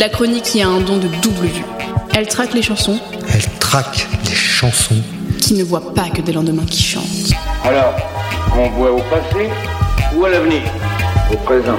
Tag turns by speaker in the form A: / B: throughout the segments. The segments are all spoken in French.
A: la chronique qui a un don de double vue. Elle traque les chansons
B: Elle traque les chansons.
A: qui ne voient pas que des lendemains qui chantent.
C: Alors, on voit au passé ou à l'avenir? Au présent.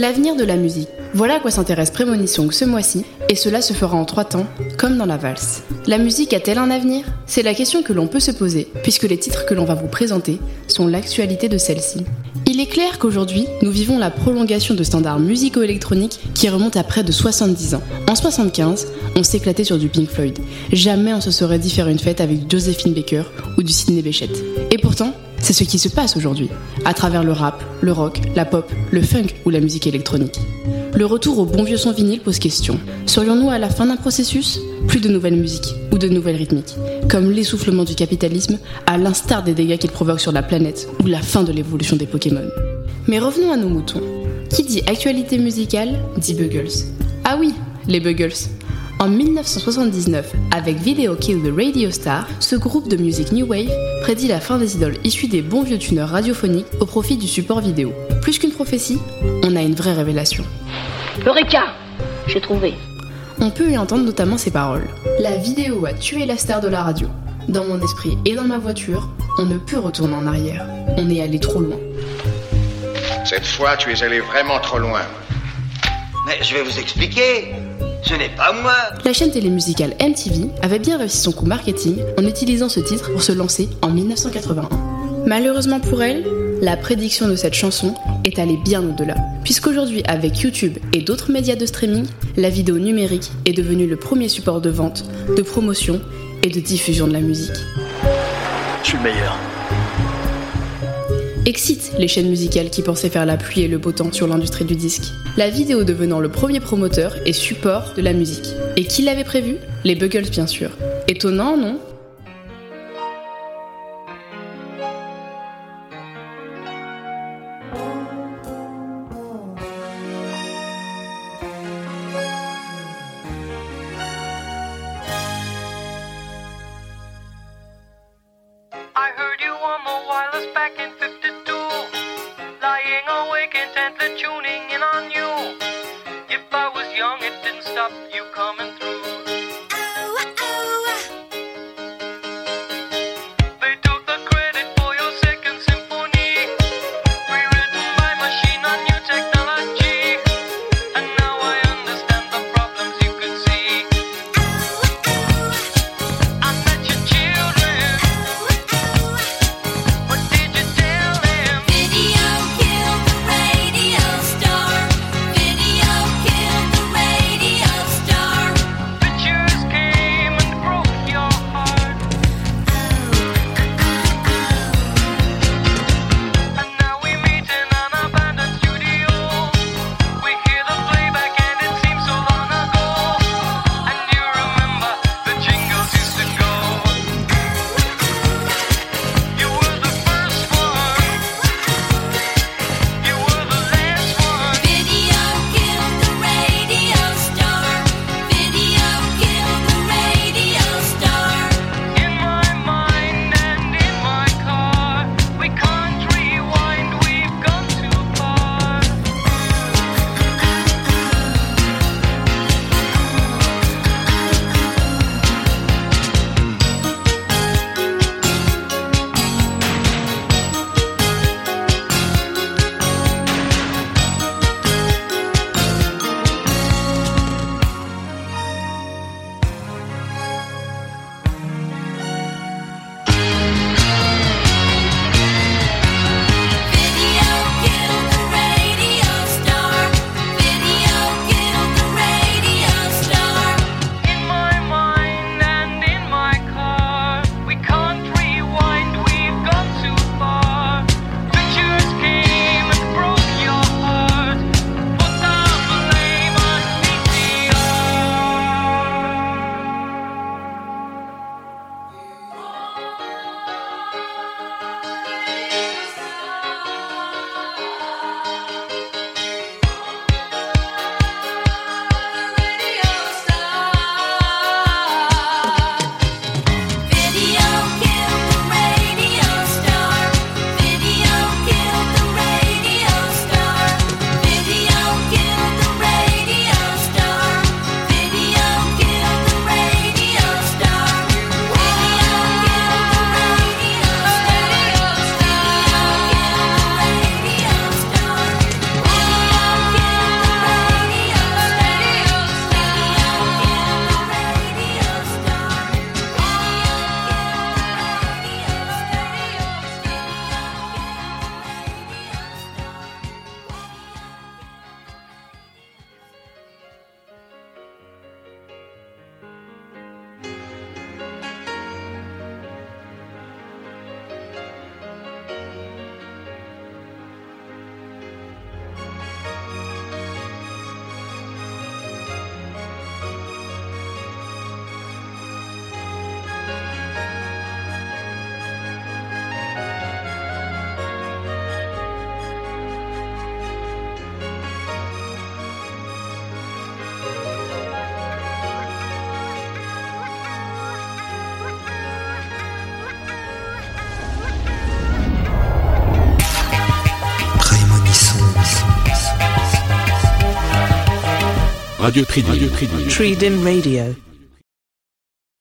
A: L'avenir de la musique. Voilà à quoi s'intéresse Prémonissong ce mois-ci, et cela se fera en trois temps, comme dans la valse. La musique a-t-elle un avenir? C'est la question que l'on peut se poser, puisque les titres que l'on va vous présenter sont l'actualité de celle-ci. Il est clair qu'aujourd'hui, nous vivons la prolongation de standards musicaux-électroniques qui remontent à près de 70 ans. En 75, on s'éclatait sur du Pink Floyd. Jamais on se serait dit faire une fête avec Josephine Baker ou du Sidney Bechet. Et pourtant, c'est ce qui se passe aujourd'hui, à travers le rap, le rock, la pop, le funk ou la musique électronique. Le retour au bon vieux son vinyle pose question. Serions-nous à la fin d'un processus? Plus de nouvelles musiques ou de nouvelles rythmiques, comme l'essoufflement du capitalisme, à l'instar des dégâts qu'il provoque sur la planète ou la fin de l'évolution des Pokémon. Mais revenons à nos moutons. Qui dit actualité musicale dit Buggles. Ah oui, les Buggles. En 1979, avec Video Kill the Radio Star, ce groupe de musique New Wave prédit la fin des idoles issues des bons vieux tuneurs radiophoniques au profit du support vidéo. Plus qu'une prophétie, on a une vraie révélation.
D: Eureka J'ai trouvé.
A: On peut y entendre notamment ces paroles. La vidéo a tué la star de la radio. Dans mon esprit et dans ma voiture, on ne peut retourner en arrière. On est allé trop loin.
E: Cette fois, tu es allé vraiment trop loin.
F: Mais je vais vous expliquer. Ce n'est pas moi.
A: La chaîne télémusicale MTV avait bien réussi son coup marketing en utilisant ce titre pour se lancer en 1981. Malheureusement pour elle, la prédiction de cette chanson est allée bien au-delà, puisqu'aujourd'hui avec YouTube et d'autres médias de streaming, la vidéo numérique est devenue le premier support de vente, de promotion et de diffusion de la musique.
F: Je suis le meilleur.
A: Excite les chaînes musicales qui pensaient faire la pluie et le beau temps sur l'industrie du disque. La vidéo devenant le premier promoteur et support de la musique. Et qui l'avait prévu? Les Buggles bien sûr. Étonnant, non?
G: Awake intently tuning in on you. If I was young, it didn't stop you coming
H: Radio Tridim. Radio Tridim.
I: Tridim Radio.